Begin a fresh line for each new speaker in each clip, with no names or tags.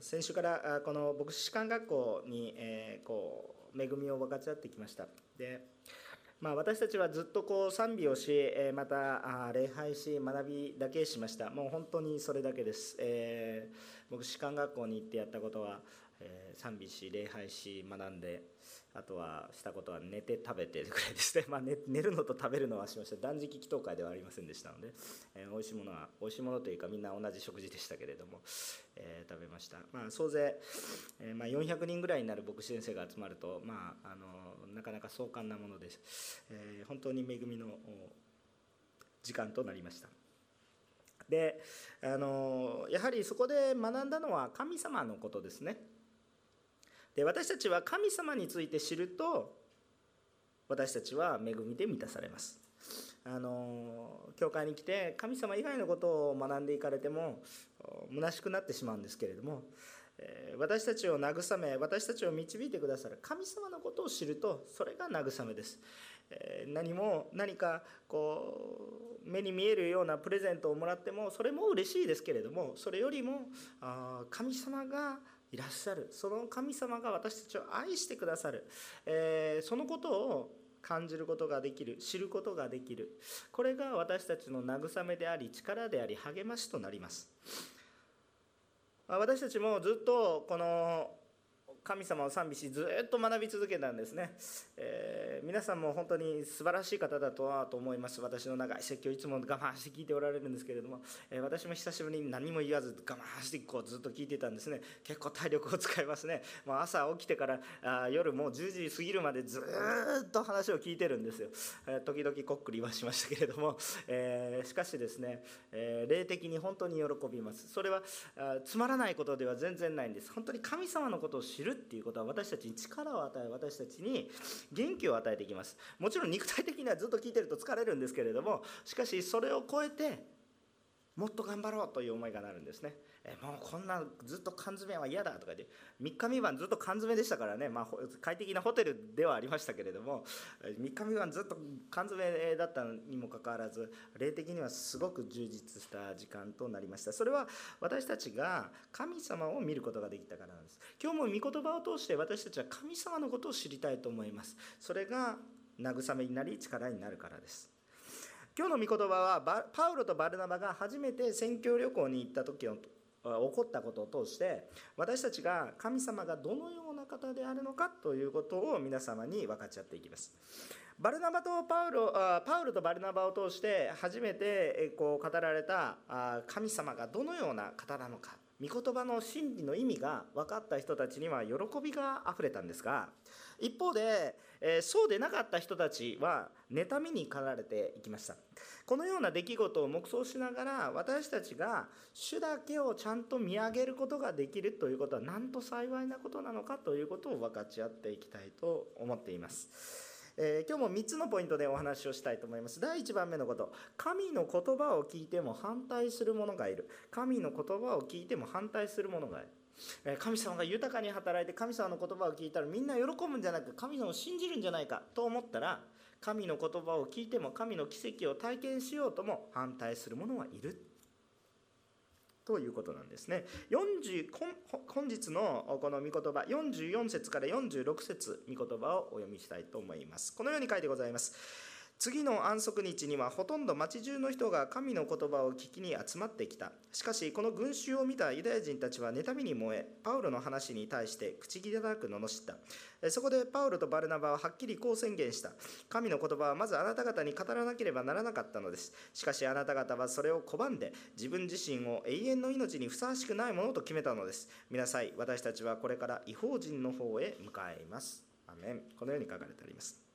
先週からこの牧師士官学校に、えー、こう恵みを分かち合ってきました。で、まあ、私たちはずっとこう賛美をし、えまた礼拝し学びだけしました。もう本当にそれだけです、えー、牧師士官学校に行ってやったことは、えー、賛美し礼拝し学んであとはしたことは寝て食べてぐらいですね、まあ寝、るのと食べるのはしました断食祈祷会ではありませんでしたので、えー、美味しいものは美味しいものというかみんな同じ食事でしたけれども、えー、食べました、まあ、総勢、えーまあ、400人ぐらいになる牧師先生が集まると、まあ、あのなかなか壮観なものです、えー、本当に恵みの時間となりました。であのやはりそこで学んだのは神様のことですね。で私たちは神様について知ると私たちは恵みで満たされます。あの教会に来て神様以外のことを学んでいかれても虚しくなってしまうんですけれども私たちを慰め私たちを導いてくださる神様のことを知るとそれが慰めです。何も何かこう目に見えるようなプレゼントをもらってもそれも嬉しいですけれどもそれよりも神様がいらっしゃる。その神様が私たちを愛してくださる、えー、そのことを感じることができる。知ることができる。これが私たちの慰めであり力であり励ましとなります。私たちもずっとこの神様を賛美しずっと学び続けたんですね、えー、皆さんも本当に素晴らしい方だとはと思います。私の長い説教いつも我慢して聞いておられるんですけれども、えー、私も久しぶりに何も言わず我慢してこうずっと聞いてたんですね。結構体力を使いますね。もう朝起きてからあ夜もう10時過ぎるまでずっと話を聞いてるんですよ、えー、時々こっくりはしましたけれども、えしかしですね、え霊的に本当に喜びます。それはつまらないことでは全然ないんです。本当に神様のことを知るっていうことは私たちに力を与え私たちに元気を与えていきます。もちろん肉体的にはずっと聞いてると疲れるんですけれどもしかしそれを超えてもっと頑張ろうという思いがなるんですね。えもうこんなずっと缶詰は嫌だとかで3日3晩ずっと缶詰でしたからね、まあ、快適なホテルではありましたけれども3日3晩ずっと缶詰だったにもかかわらず霊的にはすごく充実した時間となりました。それは私たちが神様を見ることができたからなんです。今日も御言葉を通して私たちは神様のことを知りたいと思います。それが慰めになり力になるからです。今日の御言葉はパウロとバルナバが初めて宣教旅行に行った時の起こったことを通して私たちが神様がどのような方であるのかということを皆様に分かち合っていきます。バルナバとパウロパウロとバルナバを通して初めてこう語られた神様がどのような方なのか御言葉の真理の意味が分かった人たちには喜びがあふれたんですが一方で、えそうでなかった人たちは妬みに駆られていきました。このような出来事を黙想しながら私たちが主だけをちゃんと見上げることができるということはなんと幸いなことなのかということを分かち合っていきたいと思っています。えー、今日も3つのポイントでお話をしたいと思います。第1番目のこと神の言葉を聞いても反対する者がいる。神の言葉を聞いても反対する者がいる。神様が豊かに働いて神様の言葉を聞いたらみんな喜ぶんじゃなく神様を信じるんじゃないかと思ったら神の言葉を聞いても神の奇跡を体験しようとも反対する者はいる。ということなんですね。40本日のこの御言葉44節から46節御言葉をお読みしたいと思います。このように書いてございます。次の安息日にはほとんど町中の人が神の言葉を聞きに集まってきた。しかしこの群衆を見たユダヤ人たちは妬みに燃えパウロの話に対して口切れなく罵った。そこでパウロとバルナバははっきりこう宣言した。神の言葉はまずあなた方に語らなければならなかったのです。しかしあなた方はそれを拒んで自分自身を永遠の命にふさわしくないものと決めたのです。見なさい私たちはこれから違法人の方へ向かいます。アメン。このように書かれてあります。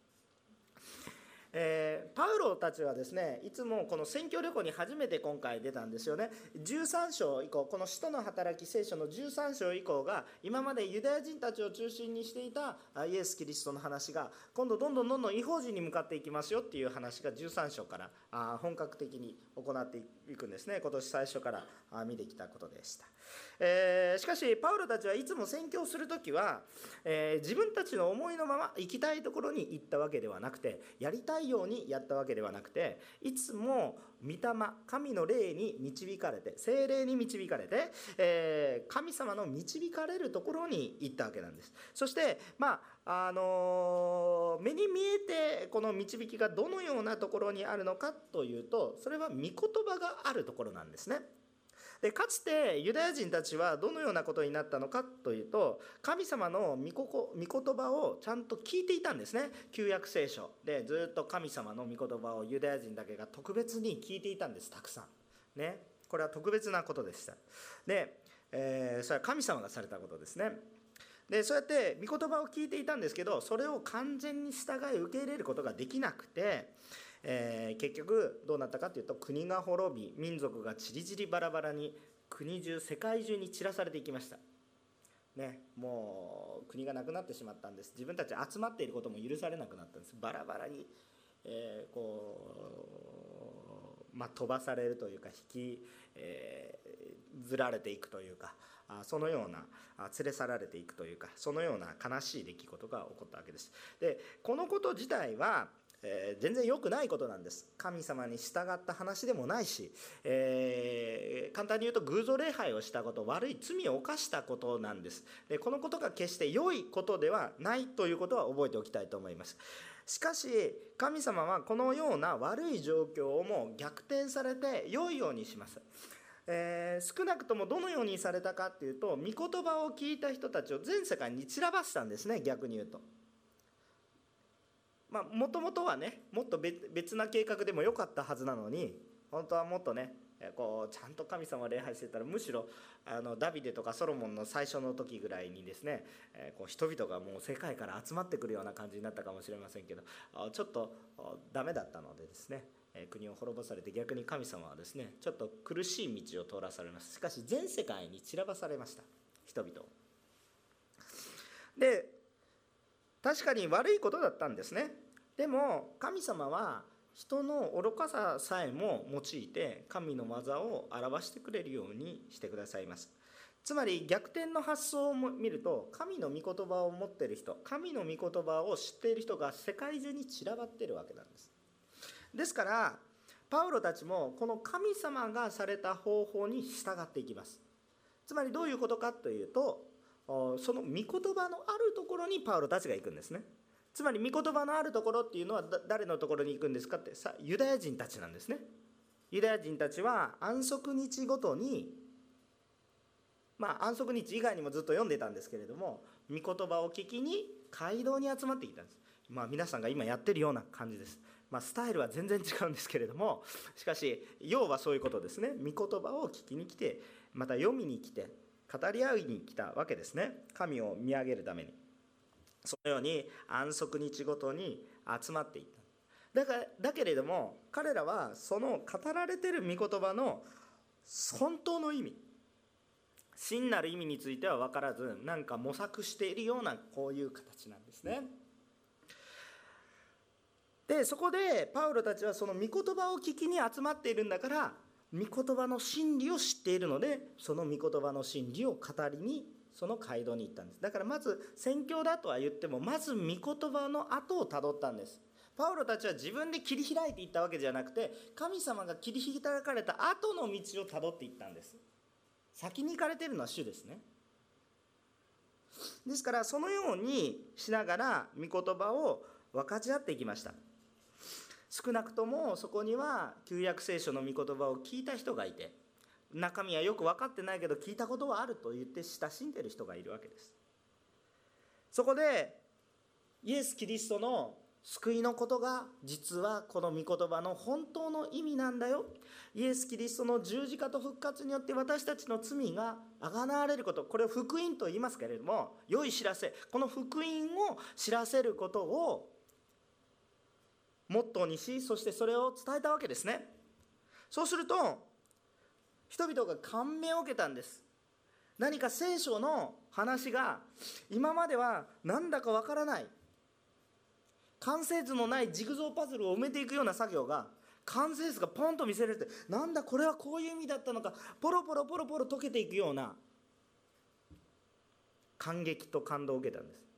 えー、パウロたちはですねいつもこの選挙旅行に初めて今回出たんですよね13章以降この使徒の働き聖書の13章以降が今までユダヤ人たちを中心にしていたイエス・キリストの話が今度どんどんどんどん違法人に向かっていきますよっていう話が13章から本格的に行っていくんですね今年最初から見てきたことでした。えー、しかしパウロたちはいつも宣教する時は、えー、自分たちの思いのまま行きたいところに行ったわけではなくてやりたいようにやったわけではなくていつも御霊神の霊に導かれて精霊に導かれて、えー、神様の導かれるところに行ったわけなんですそしてまああの目に見えてこの導きがどのようなところにあるのかというとそれは御言葉があるところなんですね。でかつてユダヤ人たちはどのようなことになったのかというと神様の御言葉をちゃんと聞いていたんですね。旧約聖書。でずっと神様の御言葉をユダヤ人だけが特別に聞いていたんですたくさん。ね。これは特別なことでした。で、えー、それは神様がされたことですね。でそうやって御言葉を聞いていたんですけどそれを完全に従い受け入れることができなくてえー、結局どうなったかというと国が滅び民族がちりぢりバラバラに国中世界中に散らされていきました。ね、もう国がなくなってしまったんです。自分たち集まっていることも許されなくなったんです。バラバラに、えー、こう、まあ、飛ばされるというか引き、えー、ずられていくというかあそのようなあ連れ去られていくというかそのような悲しい出来事が起こったわけです。でこのこと自体はえー、全然良くないことなんです。神様に従った話でもないし、えー、簡単に言うと偶像礼拝をしたこと悪い罪を犯したことなんです。でこのことが決して良いことではないということは覚えておきたいと思います。しかし神様はこのような悪い状況をも逆転されて良いようにします。えー、少なくともどのようにされたかっていうと御言葉を聞いた人たちを全世界に散らばしたんですね逆に言うと。まあもともとはねもっと別な計画でもよかったはずなのに本当はもっとねこうちゃんと神様を礼拝してたらむしろあのダビデとかソロモンの最初の時ぐらいにですね、えこう人々がもう世界から集まってくるような感じになったかもしれませんけどちょっとダメだったのでですね国を滅ぼされて逆に神様はですねちょっと苦しい道を通らされますしかし全世界に散らばされました。人々で確かに悪いことだったんですね。でも神様は人の愚かささえも用いて神の技を表してくれるようにしてくださいます。つまり逆転の発想を見ると神の御言葉を持っている人神の御言葉を知っている人が世界中に散らばっているわけなんです。ですからパウロたちもこの神様がされた方法に従っていきます。つまりどういうことかというとその御言葉のあるところにパウロたちが行くんですね。つまり御言葉のあるところっていうのは誰のところに行くんですかってさユダヤ人たちなんですね。ユダヤ人たちは安息日ごとにまあ安息日以外にもずっと読んでたんですけれども御言葉を聞きに街道に集まってきたんです。まあ皆さんが今やってるような感じです。まあ、スタイルは全然違うんですけれどもしかし要はそういうことですね。御言葉を聞きに来てまた読みに来て語り合いに来たわけですね。神を見上げるために。そのように安息日ごとに集まっていった。だからだけれども彼らはその語られてる御言葉の本当の意味真なる意味については分からずなんか模索しているようなこういう形なんですね。でそこでパウロたちはその御言葉を聞きに集まっているんだから御言葉の真理を知っているのでその御言葉の真理を語りにその街道に行ったんです。だからまず宣教だとは言ってもまず御言葉の後をたどったんです。パウロたちは自分で切り開いていったわけじゃなくて神様が切り開かれた後の道をたどっていったんです。先に行かれているのは主ですね。ですからそのようにしながら御言葉を分かち合っていきました。少なくともそこには旧約聖書の御言葉を聞いた人がいて中身はよく分かってないけど聞いたことはあると言って親しんでる人がいるわけです。そこでイエス・キリストの救いのことが実はこの御言葉の本当の意味なんだよ。イエス・キリストの十字架と復活によって私たちの罪があがなわれること。これを福音と言いますけれども良い知らせ。この福音を知らせることをモットーにしそしてそれを伝えたわけですね。そうすると人々が感銘を受けたんです。何か聖書の話が今まではなんだかわからない。完成図のないジグゾーパズルを埋めていくような作業が完成図がポンと見せられてなんだこれはこういう意味だったのかポロポロポロポロ溶けていくような感激と感動を受けたんです。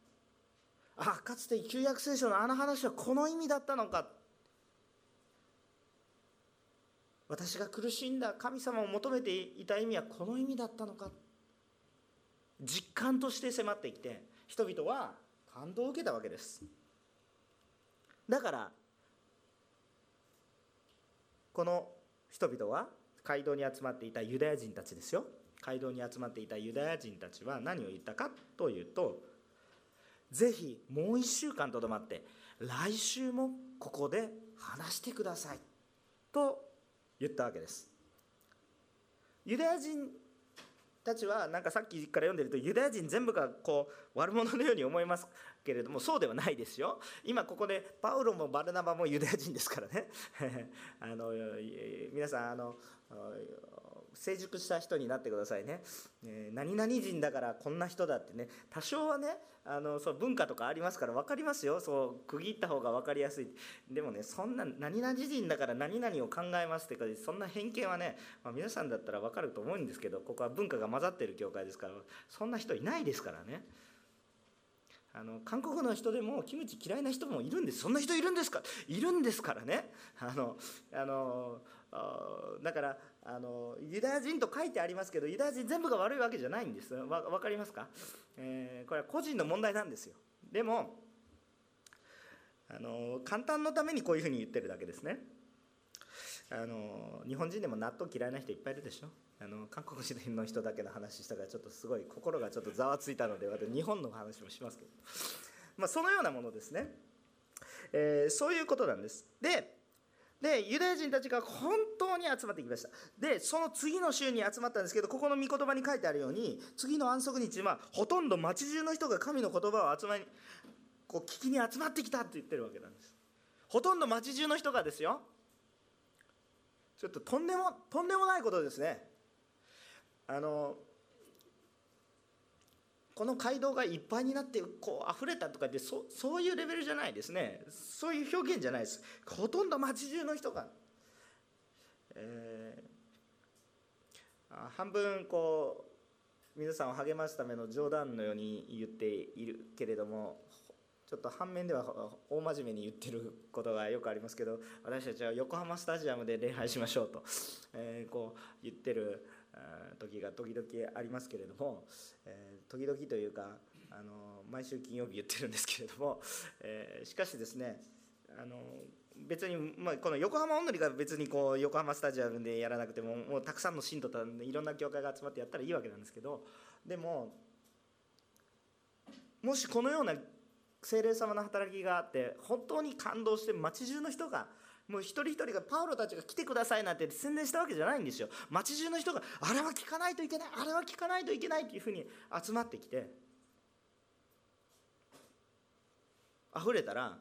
あかつて旧約聖書のあの話はこの意味だったのか。私が苦しんだ神様を求めていた意味はこの意味だったのか。実感として迫ってきて人々は感動を受けたわけです。だからこの人々は街道に集まっていたユダヤ人たちですよ。街道に集まっていたユダヤ人たちは何を言ったかというとぜひもう1週間とどまって来週もここで話してくださいと言ったわけです。ユダヤ人たちはなんかさっきから読んでるとユダヤ人全部がこう悪者のように思いますけれどもそうではないですよ。今ここでパウロもバルナバもユダヤ人ですからね。あの皆さんあの成熟した人になってくださいね、えー、何々人だからこんな人だってね。多少はねあのそう文化とかありますから分かりますよ。そう区切った方が分かりやすい。でもねそんな何々人だから何々を考えますってかそんな偏見はね、まあ、皆さんだったら分かると思うんですけどここは文化が混ざってる教会ですからそんな人いないですからね。あの韓国の人でもキムチ嫌いな人もいるんです。そんな人いるんですか？いるんですからね。あのあのだからあのユダヤ人と書いてありますけどユダヤ人全部が悪いわけじゃないんです。わ分かりますか、えー、これは個人の問題なんですよ。でもあの簡単のためにこういうふうに言ってるだけですね。あの日本人でも納豆嫌いな人いっぱいいるでしょ？あの韓国人の人だけの話したからちょっとすごい心がちょっとざわついたので私日本の話もしますけど、まあ、そのようなものですね、えー、そういうことなんです。ででユダヤ人たちが本当に集まってきました。でその次の週に集まったんですけどここの御言葉に書いてあるように次の安息日はほとんど町中の人が神の言葉を集まりこう聞きに集まってきたって言ってるわけなんです。ほとんど町中の人がですよ。ちょっととんでもとんでもないことですね。あのこの街道がいっぱいになってこう溢れたとかってそそういうレベルじゃないですね。そういう表現じゃないです。ほとんど街中の人が、えー、半分こう皆さんを励ますための冗談のように言っているけれどもちょっと反面では大真面目に言ってることがよくありますけど私たちは横浜スタジアムで礼拝しましょうと、えー、こう言ってる時が時々ありますけれども、えー、時々というかあの毎週金曜日言ってるんですけれども、えー、しかしですねあの別に、まあ、この横浜おんのりが別にこう横浜スタジアムでやらなくてももうたくさんの信徒といろんな教会が集まってやったらいいわけなんですけどでももしこのような精霊様の働きがあって本当に感動して街中の人がもう一人一人がパウロたちが来てくださいなんて宣伝したわけじゃないんですよ。街中の人があれは聞かないといけないあれは聞かないといけないっていうふうに集まってきて溢れたら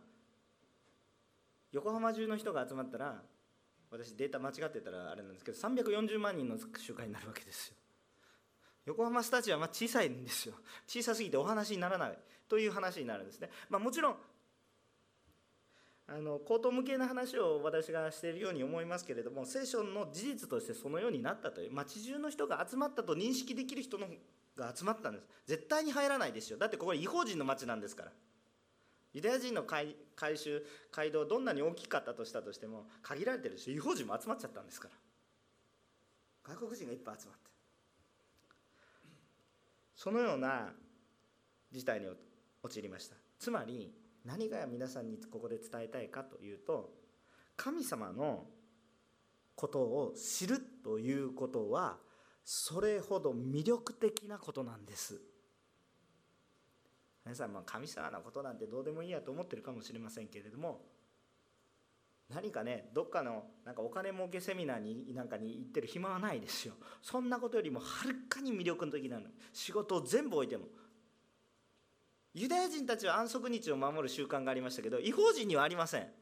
横浜中の人が集まったら私データ間違ってたらあれなんですけど340万人の集会になるわけですよ。横浜スタジアムは小さいんですよ。小さすぎてお話にならないという話になるんですね、まあ、もちろんあの口頭無形な話を私がしているように思いますけれども聖書の事実としてそのようになったという町中の人が集まったと認識できる人のが集まったんです。絶対に入らないですよ。だってここは違法人の町なんですから。ユダヤ人の回収街道どんなに大きかったとしたとしても限られてるし違法人も集まっちゃったんですから。外国人がいっぱい集まって。そのような事態に陥りました。つまり何が皆さんにここで伝えたいかというと神様のことを知るということはそれほど魅力的なことなんです。皆さん、ま、神様のことなんてどうでもいいやと思ってるかもしれませんけれども何かねどっかのなんかお金儲けセミナーになんかに行ってる暇はないですよ。そんなことよりもはるかに魅力的なの。仕事を全部置いてもユダヤ人たちは安息日を守る習慣がありましたけど違法人にはありません。だか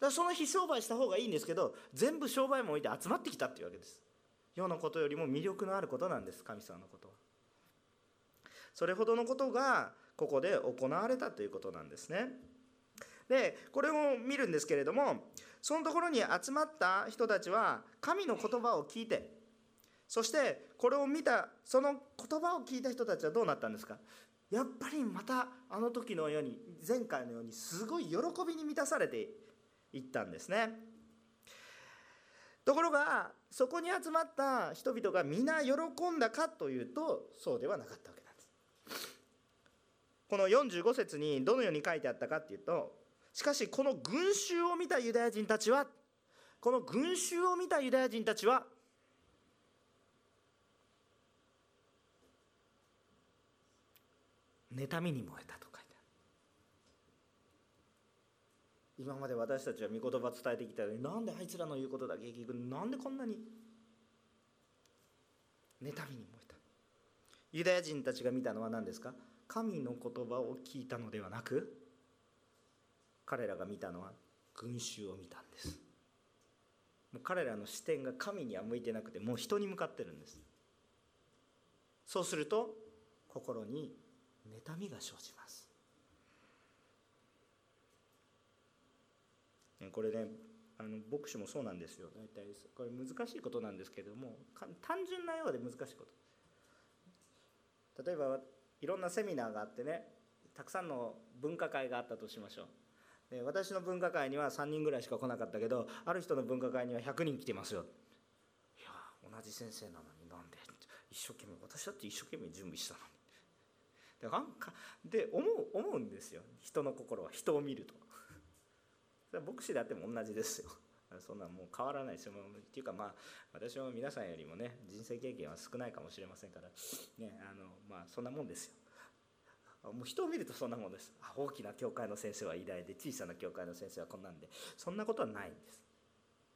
らその日商売した方がいいんですけど全部商売も置いて集まってきたっていうわけです。世のことよりも魅力のあることなんです神様のことは。それほどのことがここで行われたということなんですね。でこれを見るんですけれどもそのところに集まった人たちは神の言葉を聞いてそしてこれを見たその言葉を聞いた人たちはどうなったんですか？やっぱりまたあの時のように前回のようにすごい喜びに満たされていったんですね。ところがそこに集まった人々が皆喜んだかというとそうではなかったわけなんです。この45節にどのように書いてあったかっていうとしかしこの群衆を見たユダヤ人たちはこの群衆を見たユダヤ人たちは妬みに燃えたと書いてある。今まで私たちは御言葉を伝えてきたのになんであいつらの言うことだけ聞くなんでこんなに妬みに燃えた？ユダヤ人たちが見たのは何ですか？神の言葉を聞いたのではなく彼らが見たのは群衆を見たんです。もう彼らの視点が神には向いてなくてもう人に向かってるんです。そうすると心に妬みが生じます。これねあの牧師もそうなんですよ。大体これ難しいことなんですけども単純なようで難しいこと。例えばいろんなセミナーがあってねたくさんの分科会があったとしましょう。で私の分科会には3人ぐらいしか来なかったけどある人の分科会には100人来てますよ。いや同じ先生なのになんで？一生懸命私だって一生懸命準備したのに。で思う思うんですよ。人の心は。人を見ると。それは牧師であっても同じですよ。そんなもう変わらないですよっていうかまあ私は皆さんよりもね人生経験は少ないかもしれませんから。ねあのまあそんなもんですよ。もう人を見るとそんなもんです。大きな教会の先生は偉大で小さな教会の先生はこんなんで。そんなことはないんです。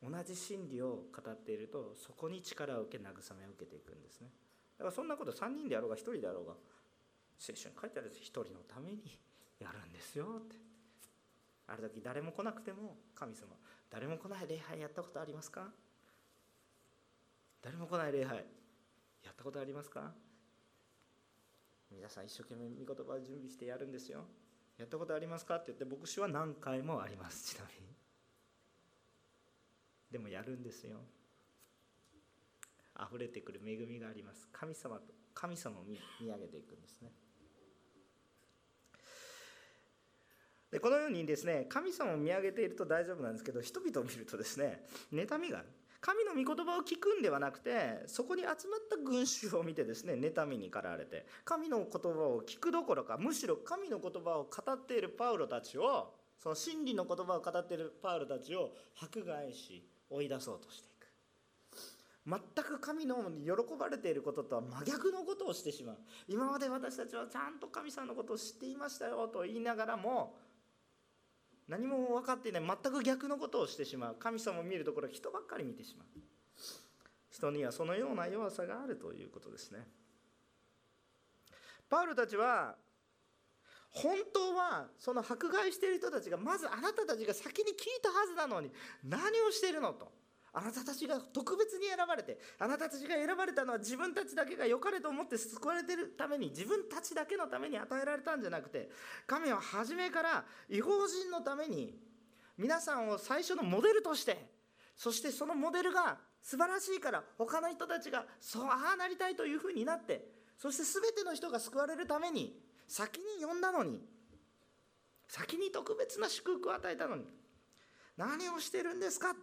同じ真理を語っているとそこに力を受け慰めを受けていくんですね。だからそんなこと3人であろうが1人であろうが聖書に書いてある一人のためにやるんですよって。ある時誰も来なくても神様誰も来ない礼拝やったことありますか？誰も来ない礼拝やったことありますか？皆さん一生懸命御言葉を準備してやるんですよ。やったことありますか？って言って牧師は何回もあります。ちなみに。でもやるんですよ。溢れてくる恵みがあります。神様と神様を見上げていくんですね。でこのようにですね神様を見上げていると大丈夫なんですけど人々を見るとですね妬みがある。神の御言葉を聞くんではなくてそこに集まった群衆を見てですね妬みに駆られて神の言葉を聞くどころかむしろ神の言葉を語っているパウロたちをその真理の言葉を語っているパウロたちを迫害し追い出そうとしていく。全く神の喜ばれていることとは真逆のことをしてしまう。今まで私たちはちゃんと神様のことを知っていましたよと言いながらも何も分かっていない全く逆のことをしてしまう。神様を見るところ人ばっかり見てしまう。人にはそのような弱さがあるということですね。パウルたちは本当はその迫害している人たちがまずあなたたちが先に聞いたはずなのに何をしてるのと。あなたたちが特別に選ばれてあなたたちが選ばれたのは自分たちだけが良かれと思って救われてるために自分たちだけのために与えられたんじゃなくて神は初めから違法人のために皆さんを最初のモデルとしてそしてそのモデルが素晴らしいから他の人たちがそうああなりたいというふうになってそして全ての人が救われるために先に呼んだのに先に特別な祝福を与えたのに何をしてるんですか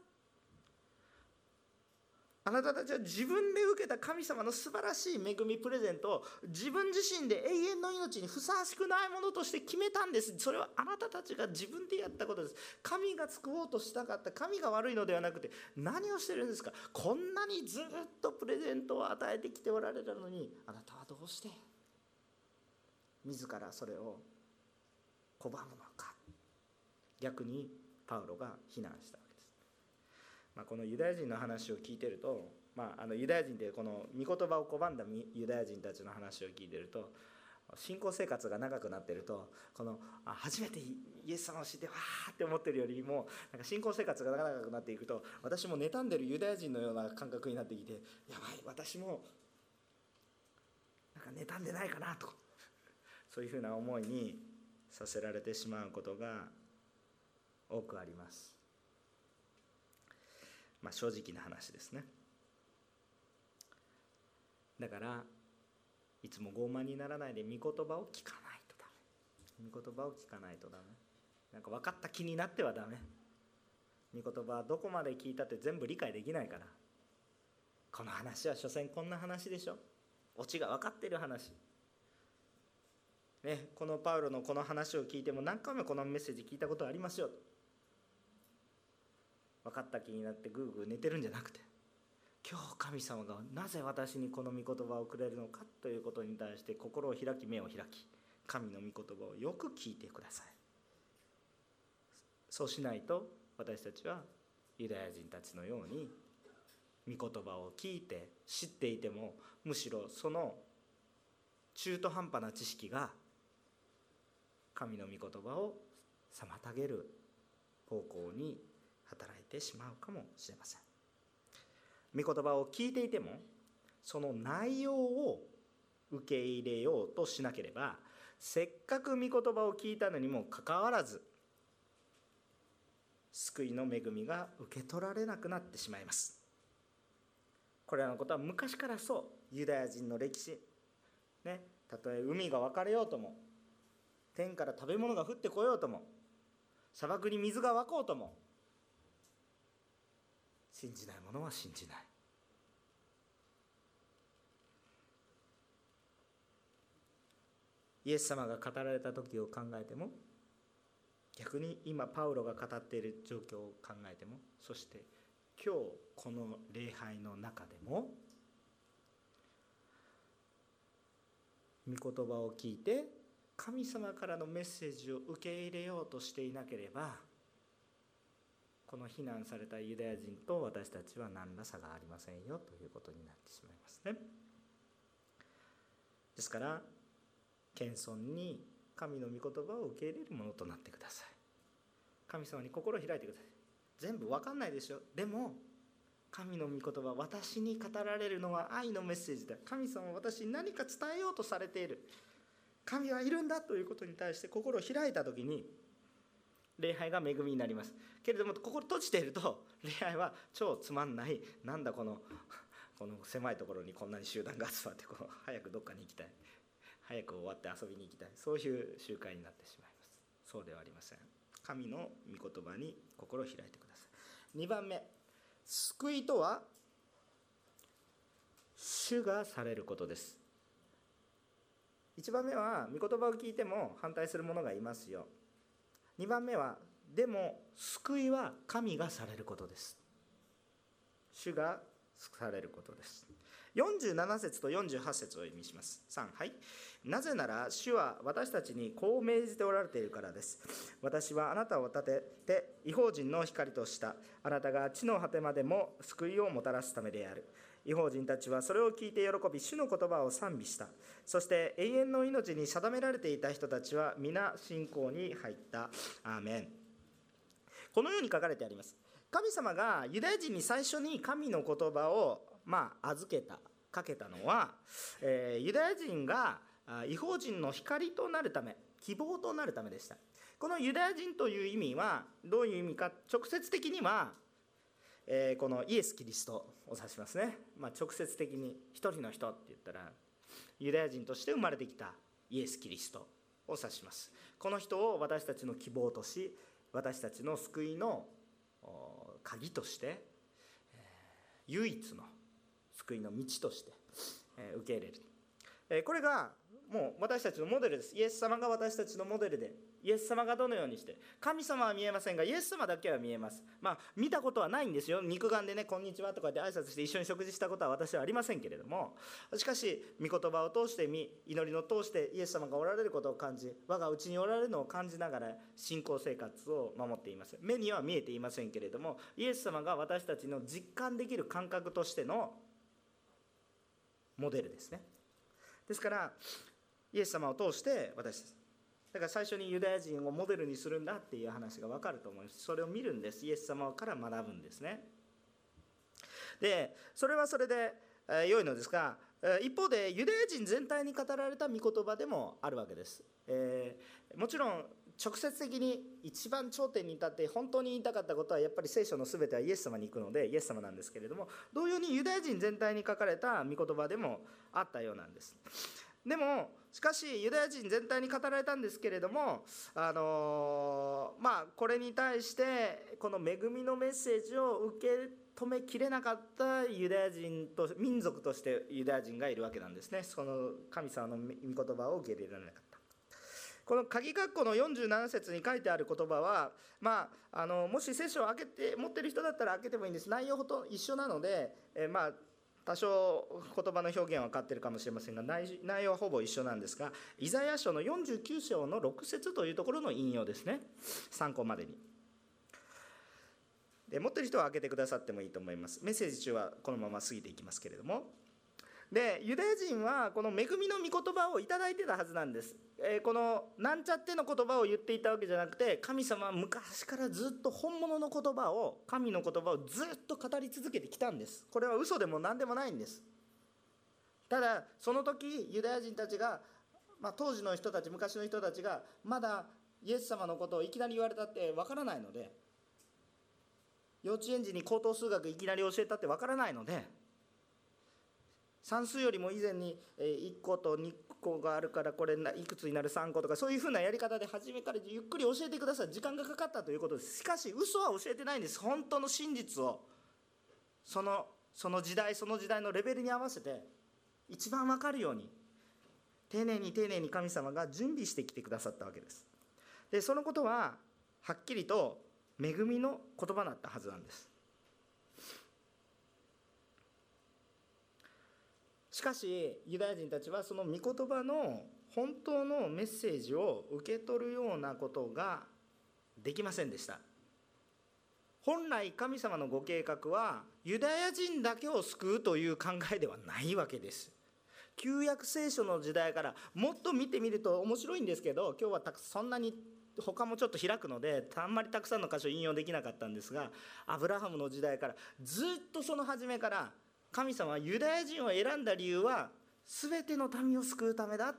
あなたたちは自分で受けた神様の素晴らしい恵みプレゼントを自分自身で永遠の命にふさわしくないものとして決めたんです。それはあなたたちが自分でやったことです。神が救おうとしたかった。神が悪いのではなくて何をしてるんですか。こんなにずっとプレゼントを与えてきておられたのにあなたはどうして自らそれを拒むのか。逆にパウロが非難した。まあ、このユダヤ人の話を聞いてると、まあ、あのユダヤ人ってこの御言葉を拒んだユダヤ人たちの話を聞いてると信仰生活が長くなってるとこの初めてイエス様を知ってわーって思ってるよりもなんか信仰生活が長くなっていくと私も妬んでるユダヤ人のような感覚になってきてやばい私もなんか妬んでないかなとそういうふうな思いにさせられてしまうことが多くあります。まあ正直な話ですね。だからいつも傲慢にならないで御言葉を聞かないとダメ。御言葉を聞かないとダメ。なんか分かった気になってはダメ。御言葉はどこまで聞いたって全部理解できないから。この話は所詮こんな話でしょ。オチが分かってる話。ね、このパウロのこの話を聞いても何回もこのメッセージ聞いたことありますよ。分かった気になってぐーぐー寝てるんじゃなくて今日神様がなぜ私にこの御言葉をくれるのかということに対して心を開き目を開き神の御言葉をよく聞いてください。そうしないと私たちはユダヤ人たちのように御言葉を聞いて知っていてもむしろその中途半端な知識が神の御言葉を妨げる方向に働いてしまうかもしれません。御言葉を聞いていてもその内容を受け入れようとしなければせっかく御言葉を聞いたのにもかかわらず救いの恵みが受け取られなくなってしまいます。これらのことは昔からそう。ユダヤ人の歴史。ね。たとえ海が分かれようとも天から食べ物が降ってこようとも砂漠に水が湧こうとも信じない者は信じない。イエス様が語られた時を考えても逆に今パウロが語っている状況を考えてもそして今日この礼拝の中でも御言葉を聞いて神様からのメッセージを受け入れようとしていなければこの非難されたユダヤ人と私たちは何ら差がありませんよということになってしまいますね。ですから謙遜に神の御言葉を受け入れるものとなってください。神様に心を開いてください。全部分かんないでしょ。でも神の御言葉私に語られるのは愛のメッセージだ。神様は私に何か伝えようとされている。神はいるんだということに対して心を開いた時に礼拝が恵みになります。けれども心閉じていると礼拝は超つまんないなんだこのこの狭いところにこんなに集団が集まってこう早くどっかに行きたい早く終わって遊びに行きたいそういう集会になってしまいます。そうではありません。神の御言葉に心を開いてください。2番目救いとは主がされることです。1番目は御言葉を聞いても反対する者がいますよ。2番目はでも救いは神がされることです。主がされることです。47節と48節を意味します。3はい。なぜなら主は私たちにこう命じておられているからです。私はあなたを立てて違法人の光とした。あなたが地の果てまでも救いをもたらすためである。違法人たちはそれを聞いて喜び主の言葉を賛美した。そして永遠の命に定められていた人たちは皆信仰に入った。アーメン。このように書かれてあります。神様がユダヤ人に最初に神の言葉をまあ預けたかけたのは、えー、ユダヤ人が違法人の光となるため希望となるためでした。このユダヤ人という意味はどういう意味か直接的にはえー、このイエス・キリストを指しますね、まあ、直接的に一人の人って言ったらユダヤ人として生まれてきたイエス・キリストを指します。この人を私たちの希望とし私たちの救いの鍵として、唯一の救いの道として、受け入れる、これがもう私たちのモデルです。イエス様が私たちのモデルでイエス様がどのようにして神様は見えませんがイエス様だけは見えます。まあ見たことはないんですよ。肉眼でね「こんにちは」とかで挨拶して一緒に食事したことは私はありませんけれども。しかし御言葉を通して祈りの通してイエス様がおられることを感じ我が家におられるのを感じながら信仰生活を守っています。目には見えていませんけれどもイエス様が私たちの実感できる感覚としてのモデルですね。ですからイエス様を通して私たちだから最初にユダヤ人をモデルにするんだっていう話が分かると思います。それを見るんです。イエス様から学ぶんですね。でそれはそれで良いのですが一方でユダヤ人全体に語られた御言葉でもあるわけです、えー、もちろん直接的に一番頂点に立って本当に言いたかったことはやっぱり聖書の全てはイエス様に行くのでイエス様なんですけれども同様にユダヤ人全体に書かれた御言葉でもあったようなんです。でもしかしユダヤ人全体に語られたんですけれどもあの、まあこれに対してこの恵みのメッセージを受け止めきれなかったユダヤ人と民族としてユダヤ人がいるわけなんですね。その神様の御言葉を受け入れられなかった。この鍵括弧の47節に書いてある言葉は、まあ、あのもし聖書を開けて持ってる人だったら開けてもいいんです。内容ほと一緒なので、えまあ多少言葉の表現は変わってるかもしれませんが内容はほぼ一緒なんですがイザヤ書の49章の6節というところの引用ですね。参考までに。で持ってる人は開けてくださってもいいと思います。メッセージ中はこのまま過ぎていきますけれども。でユダヤ人はこの恵みの御言葉を頂いてたはずなんです、えー、このなんちゃっての言葉を言っていたわけじゃなくて神様は昔からずっと本物の言葉を神の言葉をずっと語り続けてきたんです。これは嘘でも何でもないんです。ただその時ユダヤ人たちが、まあ、当時の人たち昔の人たちがまだイエス様のことをいきなり言われたってわからないので幼稚園児に高等数学いきなり教えたってわからないので算数よりも以前に1個と2個があるからこれいくつになる3個とかそういうふうなやり方で初めからゆっくり教えてください。時間がかかったということです。しかし嘘は教えてないんです。本当の真実を。そのその時代その時代のレベルに合わせて一番分かるように丁寧に丁寧に神様が準備してきてくださったわけです。でそのことははっきりと恵みの言葉だったはずなんです。しかしユダヤ人たちはその御言葉の本当のメッセージを受け取るようなことができませんでした。本来神様のご計画はユダヤ人だけを救うという考えではないわけです。旧約聖書の時代からもっと見てみると面白いんですけど今日はたくそんなに他もちょっと開くのであんまりたくさんの箇所引用できなかったんですがアブラハムの時代からずっとその初めから神様はユダヤ人を選んだ理由は全ての民を救うためだ。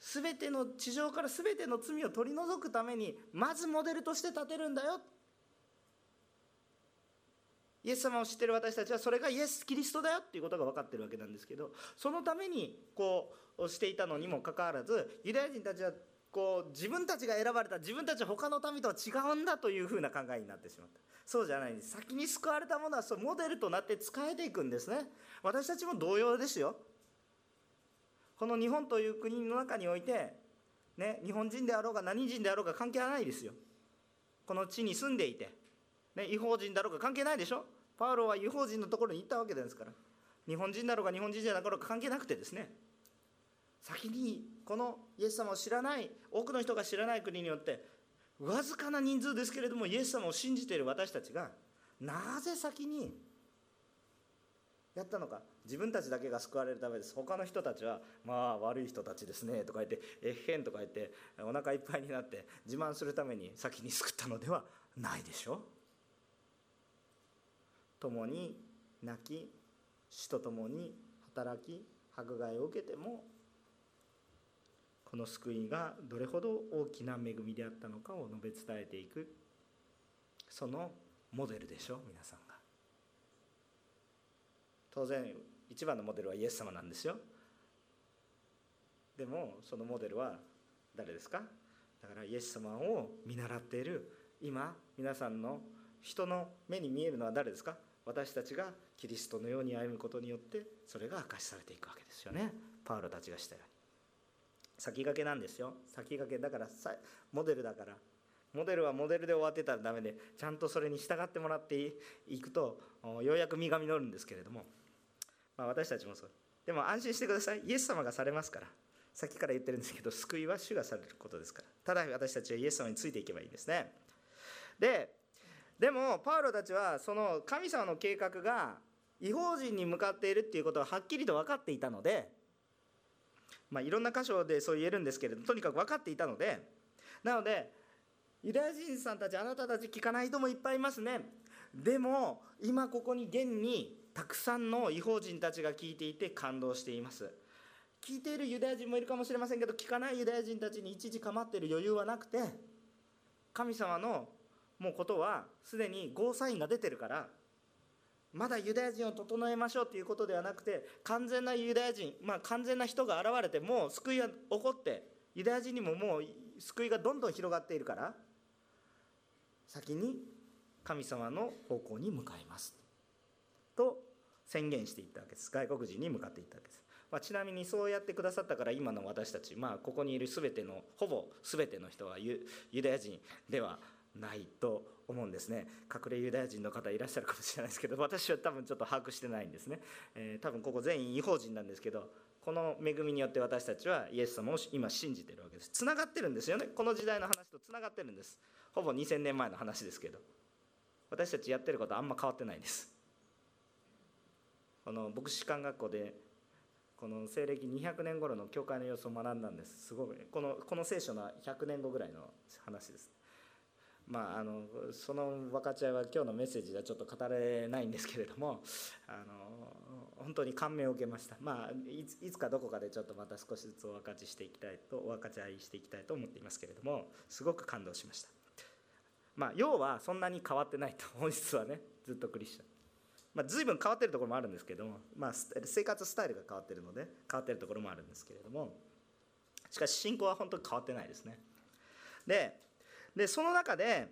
全ての地上から全ての罪を取り除くためにまずモデルとして立てるんだよ。イエス様を知ってる私たちはそれがイエス・キリストだよっていうことが分かってるわけなんですけどそのためにこうしていたのにもかかわらずユダヤ人たちはこう自分たちが選ばれた自分たち他の民とは違うんだというふうな考えになってしまった。そうじゃないんです。先に救われたものはそモデルとなって使えていくんですね。私たちも同様ですよ。この日本という国の中においてね日本人であろうが何人であろうが関係ないですよ。この地に住んでいて、ね、違法人だろうが関係ないでしょ。パウロは違法人のところに行ったわけですから。日本人だろうが日本人じゃなかろうが関係なくてですね。先にこのイエス様を知らない多くの人が知らない国によってわずかな人数ですけれどもイエス様を信じている私たちがなぜ先にやったのか自分たちだけが救われるためです。他の人たちはまあ悪い人たちですねとか言ってえっへんとか言ってお腹いっぱいになって自慢するために先に救ったのではないでしょ。う共に泣き死と共に働き迫害を受けてもこの救いがどれほど大きな恵みであったのかを述べ伝えていくそのモデルでしょう皆さんが。当然一番のモデルはイエス様なんですよ。でもそのモデルは誰ですか？だからイエス様を見習っている今皆さんの人の目に見えるのは誰ですか？私たちがキリストのように歩むことによってそれが明かしされていくわけですよね。パウロたちがしたように。先駆けなんですよ。先駆けだからモデルだから。モデルはモデルで終わってたらダメでちゃんとそれに従ってもらっていくとようやく実が実るんですけれども、まあ、私たちもそう。でも安心してください。イエス様がされますから。さっきから言ってるんですけど救いは主がされることですから。ただ私たちはイエス様についていけばいいんですね。ででもパウロたちはその神様の計画が違法人に向かっているっていうことははっきりと分かっていたのでまあ、いろんな箇所でそう言えるんですけれどとにかく分かっていたのでなのでユダヤ人さんたちあなたたち聞かない人もいっぱいいますね。でも今ここに現にたくさんの違法人たちが聞いていて感動しています。聞いているユダヤ人もいるかもしれませんけど聞かないユダヤ人たちに一時構っている余裕はなくて神様のもうことはすでにゴーサインが出てるからまだユダヤ人を整えましょうということではなくて完全なユダヤ人、まあ、完全な人が現れてもう救いが起こってユダヤ人にももう救いがどんどん広がっているから先に神様の方向に向かいます。と宣言していったわけです。外国人に向かっていったわけです、まあ、ちなみにそうやってくださったから今の私たち、まあ、ここにいる全てのほぼ全ての人はユダヤ人ではないと思うんですね。隠れユダヤ人の方いらっしゃるかもしれないですけど 私は多分ちょっと把握してないんですね、えー、多分ここ全員違法人なんですけどこの恵みによって私たちはイエス様を今信じてるわけです。つながってるんですよね。この時代の話とつながってるんです。ほぼ2000年前の話ですけど。私たちやってることあんま変わってないです。この牧師館学校でこの西暦200年頃の教会の様子を学んだんです。すごい。このこの聖書の100年後ぐらいの話です。まあ、あのその分かち合いは今日のメッセージではちょっと語れないんですけれどもあの本当に感銘を受けました、まあ、いついつかどこかでちょっとまた少しずつお分かちしていきたいとお分かち合いしていきたいと思っていますけれどもすごく感動しました、まあ、要はそんなに変わってないと 本質はねずっとクリスチャン。まあ、随分変わってるところもあるんですけども、まあ、生活スタイルが変わってるので変わってるところもあるんですけれどもしかし信仰は本当に変わってないですね。ででその中で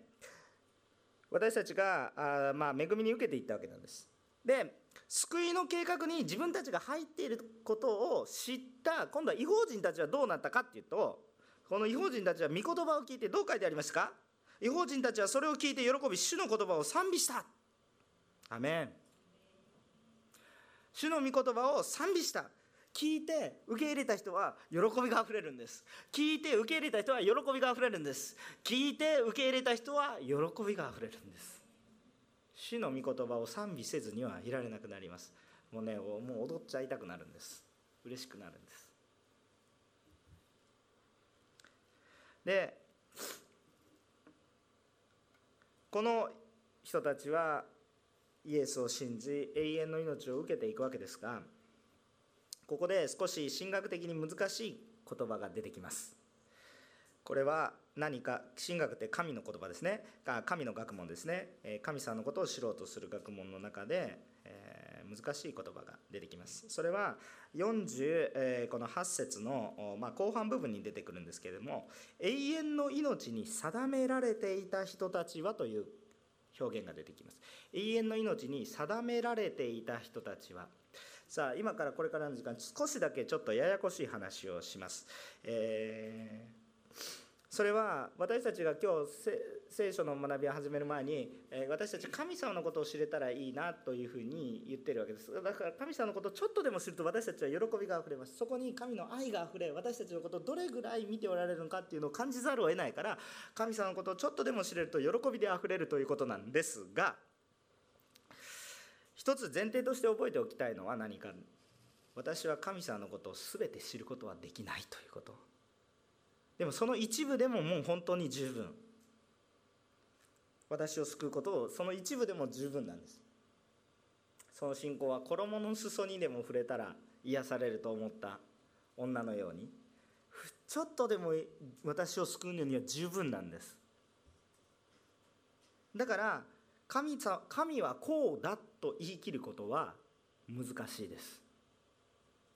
私たちがあ、まあ、恵みに受けていったわけなんです。で救いの計画に自分たちが入っていることを知った今度は違法人たちはどうなったかっていうとこの違法人たちは御言葉を聞いてどう書いてありますか？違法人たちはそれを聞いて喜び主の言葉を賛美した。アメン。主の御言葉を賛美した。聞いて受け入れた人は喜びがあふれるんです。聞いて受け入れた人は喜びがあふれるんです。聞いて受け入れた人は喜びがあふれるんです。主の御言葉を賛美せずにはいられなくなります。もうねもう踊っちゃいたくなるんです。嬉しくなるんです。でこの人たちはイエスを信じ永遠の命を受けていくわけですがここで少し神学的に難しい言葉が出てきます。これは何か神学って神の言葉ですね。神の学問ですね。神さんのことを知ろうとする学問の中で、え、難しい言葉が出てきます。それは40え、この8節の、ま、後半部分に出てくるんですけれども永遠の命に定められていた人たちはという表現が出てきます。永遠の命に定められていた人たちはさあ今からこれからの時間少しだけちょっとややこしい話をします、えー、それは私たちが今日聖書の学びを始める前に、私たち神様のことを知れたらいいなというふうに言ってるわけです。だから神様のことをちょっとでも知ると私たちは喜びがあふれます。そこに神の愛があふれ私たちのことをどれぐらい見ておられるのかっていうのを感じざるを得ないから神様のことをちょっとでも知れると喜びであふれるということなんですが一つ前提として覚えておきたいのは何か。私は神様のことを全て知ることはできないということ。でもその一部でももう本当に十分。私を救うことをその一部でも十分なんです。その信仰は衣の裾にでも触れたら癒されると思った。女のように。ちょっとでも私を救うのには十分なんです。だから神神はこうだと言い切ることは難しいです。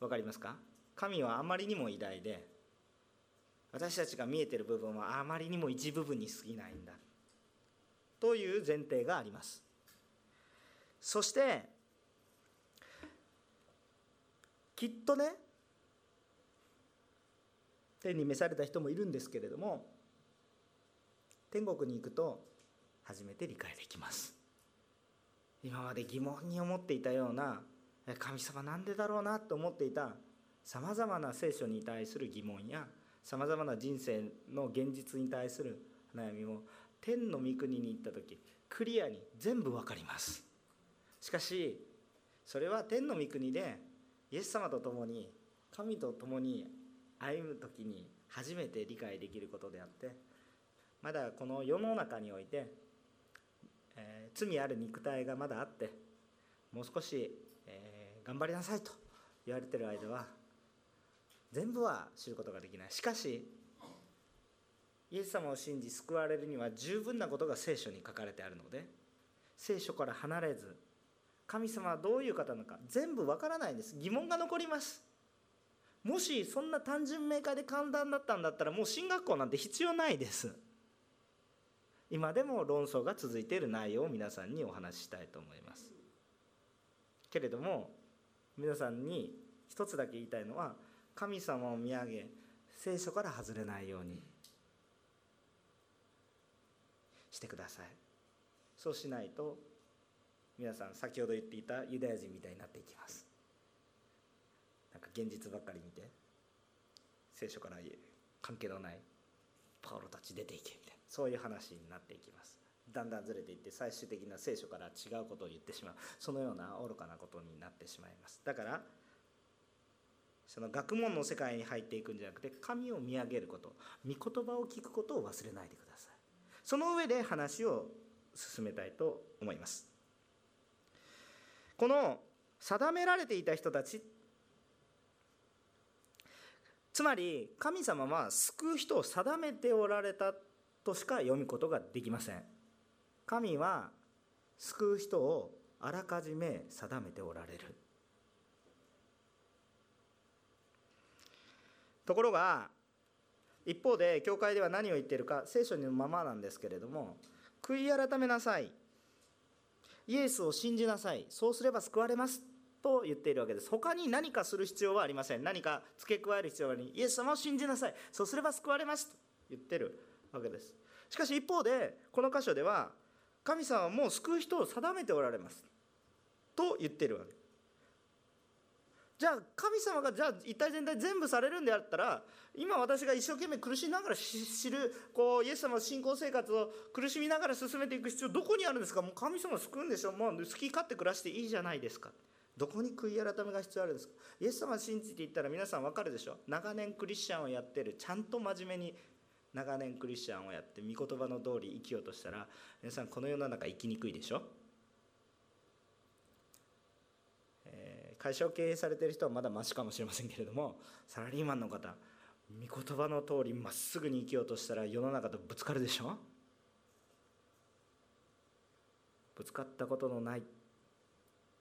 わかりますか？神はあまりにも偉大で私たちが見えてる部分はあまりにも一部分に過ぎないんだ。という前提があります。そしてきっとね天に召された人もいるんですけれども天国に行くと初めて理解できます。今まで疑問に思っていたような神様なんでだろうなと思っていたさまざまな聖書に対する疑問やさまざまな人生の現実に対する悩みも天の御国に行った時クリアに全部わかります。しかしそれは天の御国でイエス様と共に神と共に歩む時に初めて理解できることであってまだこの世の中においてえー、罪ある肉体がまだあってもう少し、えー、頑張りなさいと言われてる間は全部は知ることができない。しかしイエス様を信じ救われるには十分なことが聖書に書かれてあるので聖書から離れず神様はどういう方なのか全部わからないんです。疑問が残ります。もしそんな単純明快で簡単だったんだったらもう進学校なんて必要ないです。今でも論争が続いている内容を皆さんにお話ししたいと思います。けれども皆さんに一つだけ言いたいのは神様を見上げ聖書から外れないようにしてください。そうしないと皆さん先ほど言っていたユダヤ人みたいになっていきます。なんか現実ばっかり見て聖書から関係のないパウロたち出ていけ。そういう話になっていきます。だんだんずれていって最終的な聖書から違うことを言ってしまう。そのような愚かなことになってしまいます。だからその学問の世界に入っていくんじゃなくて神を見上げること御言葉を聞くことを忘れないでください。その上で話を進めたいと思います。この定められていた人たちつまり神様は救う人を定めておられたとしか読むことができません。神は救う人をあらかじめ定めておられる。ところが一方で教会では何を言っているか聖書のままなんですけれども悔い改めなさい。イエスを信じなさい。そうすれば救われますと言っているわけです。他に何かする必要はありません。何か付け加える必要はないイエス様を信じなさい。そうすれば救われますと言ってる。わけです。しかし一方でこの箇所では神様はもう救う人を定めておられます。と言ってるわけ。じゃあ神様がじゃあ一体全体全部されるんであったら今私が一生懸命苦しみながら知るこうイエス様の信仰生活を苦しみながら進めていく必要どこにあるんですか？もう神様救うんでしょ？もう好き勝手暮らしていいじゃないですか。どこに悔い改めが必要あるんですか？イエス様を信じていったら皆さん分かるでしょ？長年クリスチャンをやってるちゃんと真面目に長年クリスチャンをやって御言葉の通り生きようとしたら皆さんこの世の中生きにくいでしょ？会社を経営されてる人はまだましかもしれませんけれどもサラリーマンの方御言葉の通りまっすぐに生きようとしたら世の中とぶつかるでしょ？ぶつかったことのない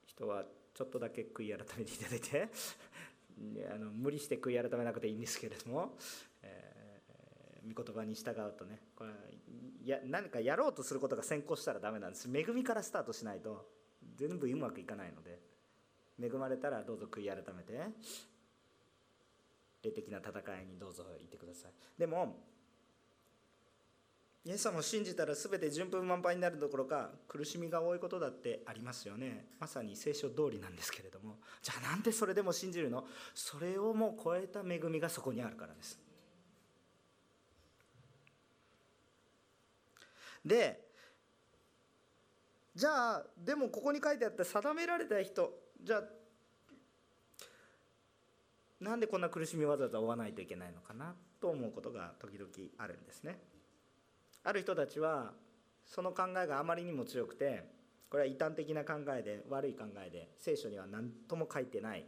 人はちょっとだけ悔い改めていただいて あの無理して悔い改めなくていいんですけれども、御言葉に従うとねこれや何かやろうとすることが先行したらダメなんです。恵みからスタートしないと全部うまくいかないので。恵まれたらどうぞ悔い改めて霊的な戦いにどうぞ行ってください。でもイエス様を信じたら全て順風満帆になるどころか苦しみが多いことだってありますよね。まさに聖書通りなんですけれども。じゃあなんでそれでも信じるの？それをもう超えた恵みがそこにあるからです。でじゃあでもここに書いてあった定められた人じゃあなんでこんな苦しみわざわざ負わないといけないのかなと思うことが時々あるんですね。ある人たちはその考えがあまりにも強くてこれは異端的な考えで悪い考えで聖書には何とも書いてない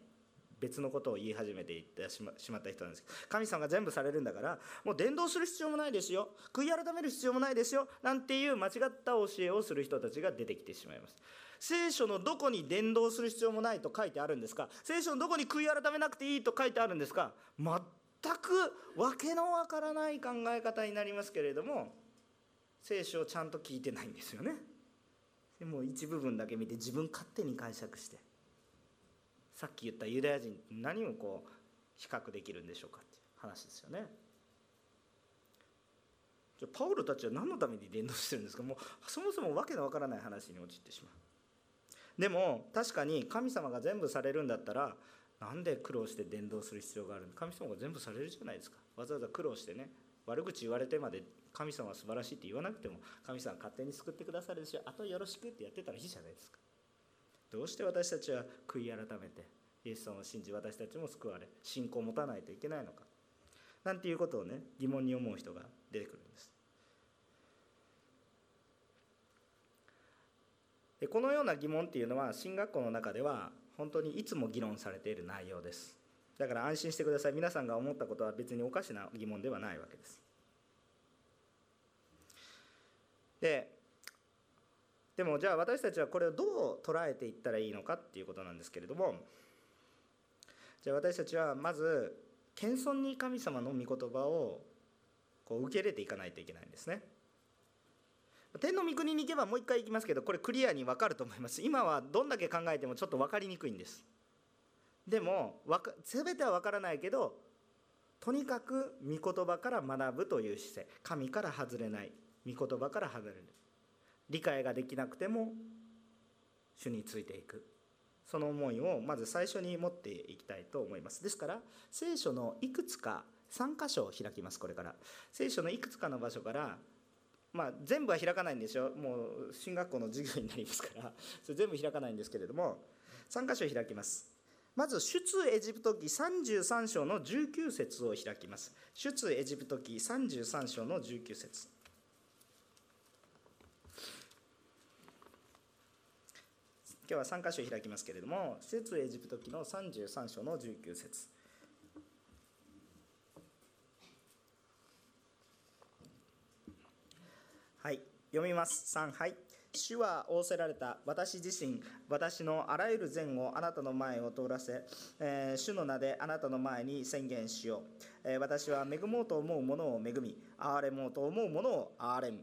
別のことを言い始めていってしまった人なんです神様が全部されるんだからもう伝道する必要もないですよ。悔い改める必要もないですよ。なんていう間違った教えをする人たちが出てきてしまいます。聖書のどこに伝道する必要もないと書いてあるんですか？聖書のどこに悔い改めなくていいと書いてあるんですか？全く訳のわからない考え方になりますけれども聖書をちゃんと聞いてないんですよね。でも一部分だけ見て自分勝手に解釈して。さっき言ったユダヤ人何をこう比較できるんでしょうかっていう話ですよね。じゃパウロたちは何のために伝道してるんですか？もうそもそも訳のわからない話に陥ってしまう。でも確かに神様が全部されるんだったらなんで苦労して伝道する必要があるの？神様が全部されるじゃないですか。わざわざ苦労してね悪口言われてまで神様は素晴らしいって言わなくても神様勝手に救ってくださるでしょあとよろしくってやってたらいいじゃないですか。どうして私たちは悔い改めてイエス様を信じ私たちも救われ信仰を持たないといけないのかなんていうことをね疑問に思う人が出てくるんです。でこのような疑問っていうのは進学校の中では本当にいつも議論されている内容です。だから安心してください。皆さんが思ったことは別におかしな疑問ではないわけです。ででもじゃあ私たちはこれをどう捉えていったらいいのかっていうことなんですけれどもじゃあ私たちはまず謙遜に神様の御言葉をこう受け入れていかないといけないんですね。天の御国に行けばもう一回行きますけどこれクリアに分かると思います。今はどんだけ考えてもちょっと分かりにくいんです。でも全ては分からないけどとにかく御言葉から学ぶという姿勢。神から外れない。御言葉から外れる。理解ができなくても主についていく。その思いをまず最初に持っていきたいと思います。ですから聖書のいくつか3箇所を開きますこれから。聖書のいくつかの場所からまあ、全部は開かないんですよ。もう進学校の授業になりますから。それ全部開かないんですけれども3箇所開きます。まず出エジプト記33章の19節を開きます。出エジプト記33章の19節。今日は3箇所開きますけれども出エジプト記の33章の19節。はい読みます。3はい。主は仰せられた。私自身私のあらゆる善をあなたの前を通らせ、えー、主の名であなたの前に宣言しよう、えー、私は恵もうと思うものを恵み憐れもうと思うものを憐れむ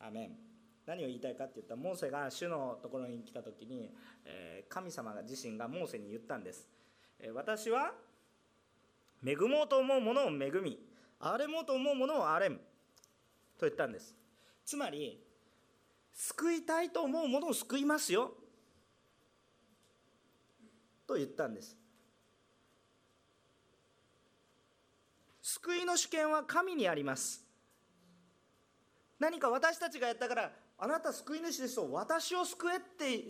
アメン。何を言いたいかって言ったらモーセが主のところに来た時に、え、神様自身がモーセに言ったんです、え私は恵もうと思うものを恵み憐れもうと思うものを憐れむと言ったんです。つまり救いたいと思うものを救いますよと言ったんです。救いの主権は神にあります。何か私たちがやったからあなた救い主ですと私を救えって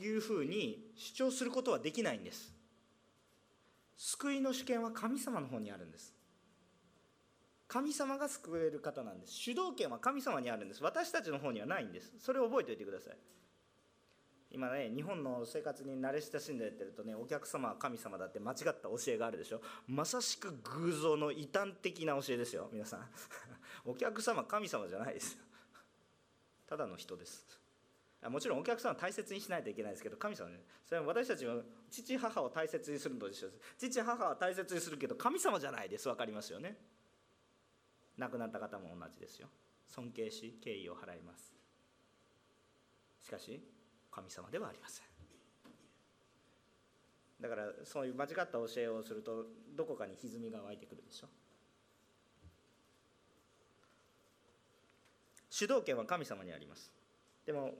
いうふうに主張することはできないんです。救いの主権は神様の方にあるんです。神様が救える方なんです。主導権は神様にあるんです。私たちの方にはないんです。それを覚えておいてください。今ね日本の生活に慣れ親しんでやってるとねお客様は神様だって間違った教えがあるでしょ。まさしく偶像の異端的な教えですよ皆さん。お客様神様じゃないですよ。ただの人です。もちろんお客さんは大切にしないといけないですけど神様ねそれは私たちは父母を大切にするのと一緒です。父母は大切にするけど神様じゃないです。分かりますよね。亡くなった方も同じですよ。尊敬し敬意を払います。しかし神様ではありません。だからそういう間違った教えをするとどこかに歪みが湧いてくるでしょ。主導権は神様にあります。でも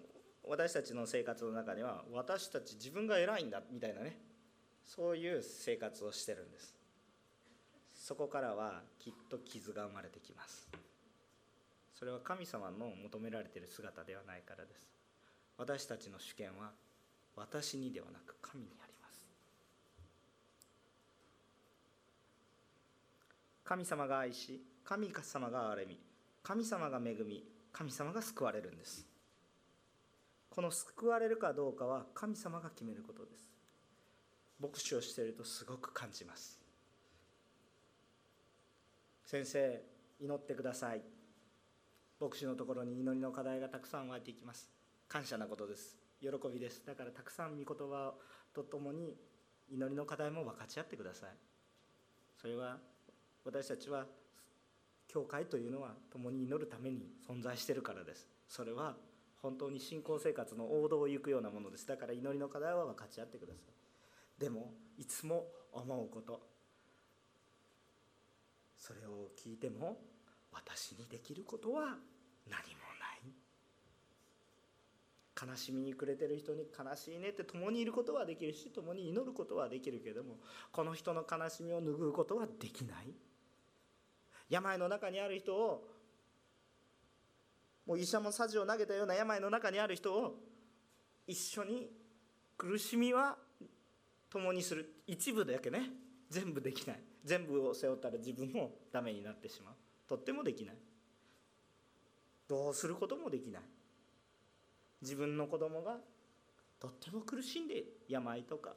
私たちの生活の中には私たち自分が偉いんだみたいなね。そういう生活をしてるんです。そこからはきっと傷が生まれてきます。それは神様の求められている姿ではないからです。私たちの主権は私にではなく神にあります。神様が愛し神様が憐れみ神様が恵み神様が救われるんです。この救われるかどうかは神様が決めることです。牧師をしているとすごく感じます。先生祈ってください。牧師のところに祈りの課題がたくさん湧いていきます。感謝なことです。喜びです。だからたくさん御言葉とともに祈りの課題も分かち合ってください。それは私たちは教会というのは共に祈るために存在してるからです。それは本当に信仰生活の王道を行くようなものです。だから祈りの課題は分かち合ってください。でもいつも思うこと。それを聞いても私にできることは何もない。悲しみに暮れてる人に悲しいねって共にいることはできるし共に祈ることはできるけれどもこの人の悲しみを拭うことはできない。病の中にある人をもう医者もさじを投げたような病の中にある人を一緒に苦しみは共にする。一部だけね。全部できない。全部を背負ったら自分もダメになってしまう。とってもできない。どうすることもできない。自分の子供がとっても苦しんで病とか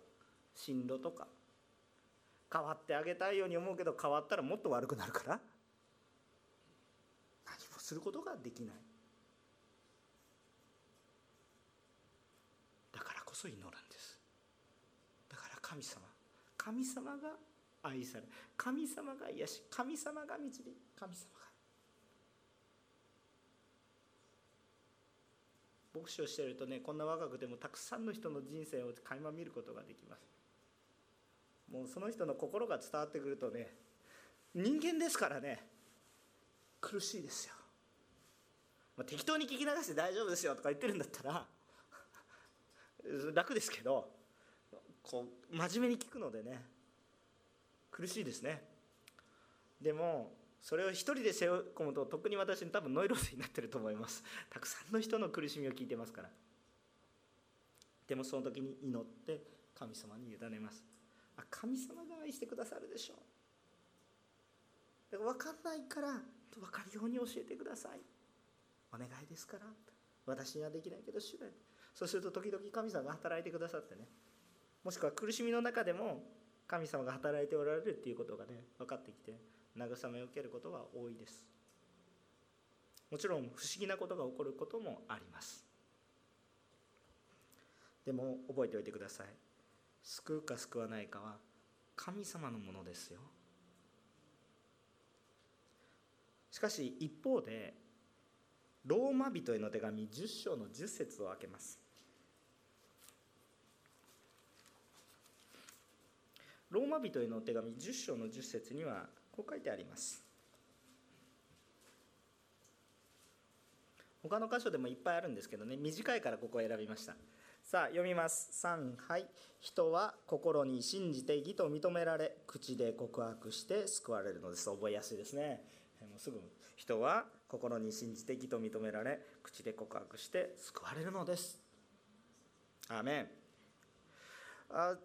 進路とか変わってあげたいように思うけど変わったらもっと悪くなるから。することができない。だからこそ祈るんです。だから神様。神様が愛され神様が癒し。神様が導き神様が。牧師をしているとねこんな若くてもたくさんの人の人生を垣間見ることができます。もうその人の心が伝わってくるとね人間ですからね苦しいですよ、まあ、適当に聞き流して大丈夫ですよとか言ってるんだったら楽ですけどこう真面目に聞くのでね苦しいですね。でもそれを一人で背負い込むと特に私多分ノイローゼになってると思います。たくさんの人の苦しみを聞いてますから。でもその時に祈って神様に委ねます。あ神様が愛してくださるでしょう。だから分かんないから分かるように教えてください。お願いですから。私にはできないけど主が。そうすると時々神様が働いてくださってね。もしくは苦しみの中でも神様が働いておられるっていうことがね分かってきて慰めを受けることが多いです。もちろん不思議なことが起こることもあります。でも覚えておいてください。救うか救わないかは神様のものですよ。しかし一方でローマ人への手紙10章の10節を開けます。ローマ人への手紙10章の10節にはこう書いてあります。他の箇所でもいっぱいあるんですけどね。短いからここを選びました。さあ読みます。3はい。人は心に信じて義と認められ口で告白して救われるのです。覚えやすいですね。もうすぐ人は心に信じて義と認められ口で告白して救われるのです。アーメン。あ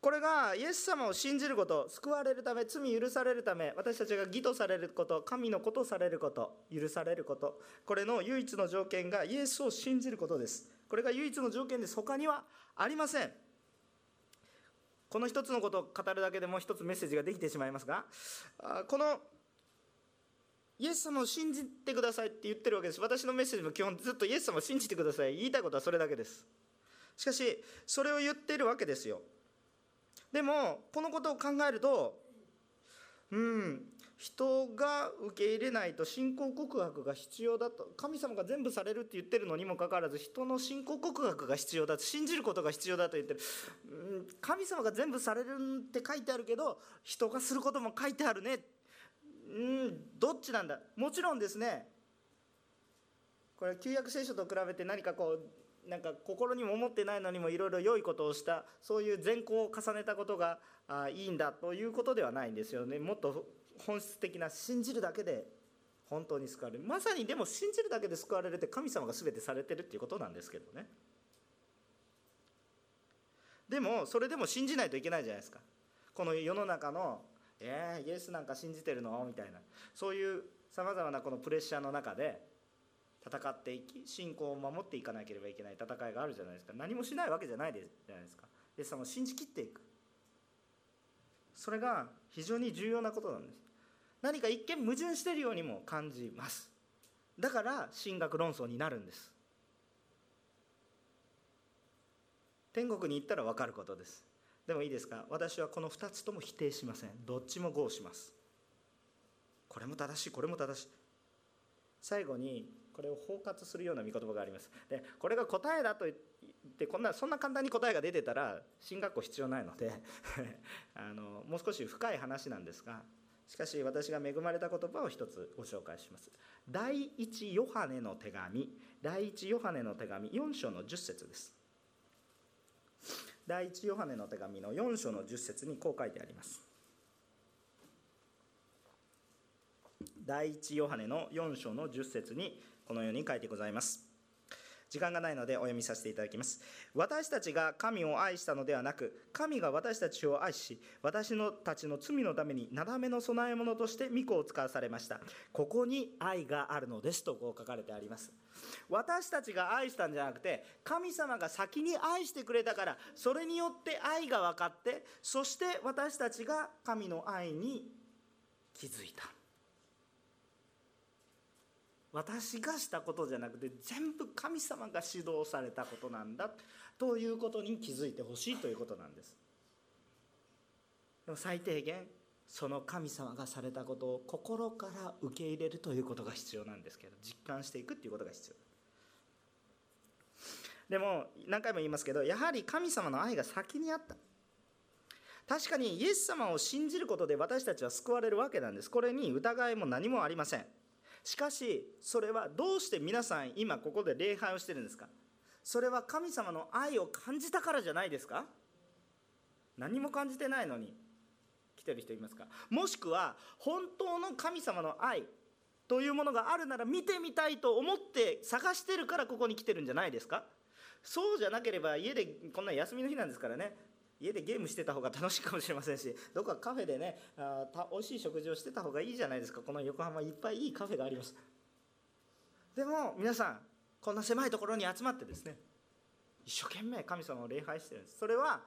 これがイエス様を信じること救われるため罪許されるため私たちが義とされること神のことされること許されることこれの唯一の条件がイエスを信じることです。これが唯一の条件です他にはありません。この一つのことを語るだけでもう一つメッセージができてしまいますがこのイエス様を信じてくださいって言ってるわけです。私のメッセージも基本ずっとイエス様を信じてください。言いたいことはそれだけです。しかしそれを言ってるわけですよ。でもこのことを考えるとうん人が受け入れないと信仰告白が必要だと。神様が全部されるって言ってるのにもかかわらず人の信仰告白が必要だと。信じることが必要だと言ってる、うん、神様が全部されるって書いてあるけど人がすることも書いてあるね。うんどっちなんだ？もちろんですね。これ旧約聖書と比べて何かこうなんか心にも思ってないのにもいろいろ良いことをしたそういう善行を重ねたことがあいいんだということではないんですよね。もっと本質的な信じるだけで本当に救われる。まさにでも信じるだけで救われるって神様が全てされてるっていうことなんですけどね。でもそれでも信じないといけないじゃないですか。この世の中の「えー、イエスなんか信じてるの?」みたいな。そういうさまざまなこのプレッシャーの中で戦っていき信仰を守っていかなければいけない戦いがあるじゃないですか。何もしないわけじゃないじゃないですか。イエス様を信じきっていく。それが非常に重要なことなんです。何か一見矛盾しているようにも感じます。だから神学論争になるんです。天国に行ったら分かることです。でもいいですか？私はこの2つとも否定しません。どっちも合します。これも正しいこれも正しい。最後にこれを包括するような御言葉があります。でこれが答えだと言ってこんなそんな簡単に答えが出てたら進学校必要ないので あのもう少し深い話なんですがしかし私が恵まれた言葉を一つご紹介します。第一ヨハネの手紙第一ヨハネの手紙4章の10節です。第一ヨハネの手紙の4章の10節にこう書いてあります。第一ヨハネの4章の10節にこのように書いてございます。時間がないのでお読みさせていただきます。私たちが神を愛したのではなく神が私たちを愛し私のたちの罪のためになだめの供え物として御子を使わされました。ここに愛があるのですとこう書かれてあります。私たちが愛したんじゃなくて神様が先に愛してくれたからそれによって愛が分かってそして私たちが神の愛に気づいた。私がしたことじゃなくて全部神様が指導されたことなんだ。ということに気づいてほしいということなんです。でも最低限その神様がされたことを心から受け入れるということが必要なんですけど実感していくっていうことが必要。でも何回も言いますけどやはり神様の愛が先にあった。確かにイエス様を信じることで私たちは救われるわけなんです。これに疑いも何もありません。しかしそれはどうして皆さん今ここで礼拝をしてるんですか？それは神様の愛を感じたからじゃないですか？何も感じてないのに来てる人いますか？もしくは本当の神様の愛というものがあるなら見てみたいと思って探してるからここに来てるんじゃないですか？そうじゃなければ家でこんな休みの日なんですからね。家でゲームしてた方が楽しいかもしれませんしどっかカフェでねあた美味しい食事をしてた方がいいじゃないですか。この横浜いっぱいいいカフェがあります。でも皆さんこんな狭いところに集まってですね一生懸命神様を礼拝してるんです。それは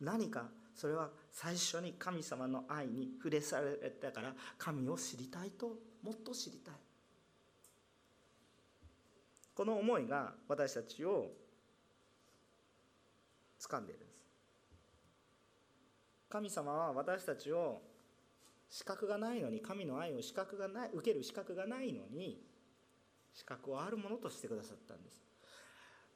何かそれは最初に神様の愛に触れされたから神を知りたいともっと知りたい。この思いが私たちを掴んでいる。神様は私たちを資格がないのに神の愛を資格がない受ける資格がないのに資格をあるものとしてくださったんです。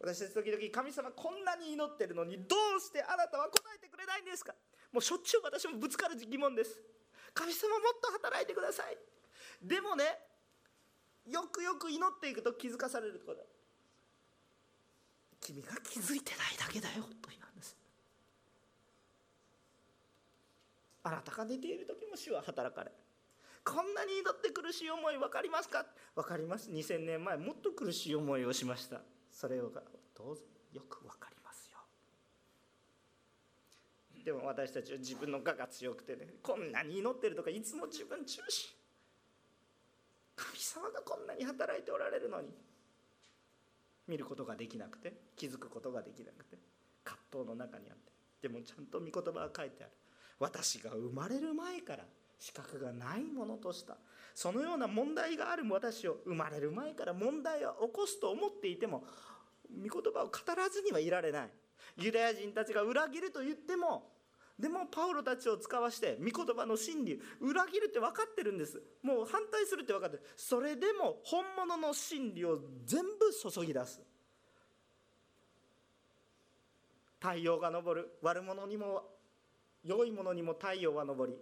私たち時々神様こんなに祈ってるのにどうしてあなたは答えてくれないんですか？もうしょっちゅう私もぶつかる疑問です。神様もっと働いてください。でもねよくよく祈っていくと気づかされること。君が気づいてないだけだよと言うんですあなたが寝ている時も主は働かれ。こんなに祈って苦しい思い分かりますか？分かります。2000年前もっと苦しい思いをしました。それをどうぞよく分かりますよ。でも私たちは自分の我が強くてねこんなに祈ってるとかいつも自分中心。神様がこんなに働いておられるのに。見ることができなくて気づくことができなくて葛藤の中にあって。でもちゃんと御言葉が書いてある。私が生まれる前から資格がないものとした。そのような問題がある。私を生まれる前から問題を起こすと思っていても御言葉を語らずにはいられない。ユダヤ人たちが裏切ると言ってもでもパウロたちを使わして御言葉の真理裏切るって分かってるんです。もう反対するって分かってる。それでも本物の真理を全部注ぎ出す。太陽が昇る。悪者にも良いものにも太陽は昇り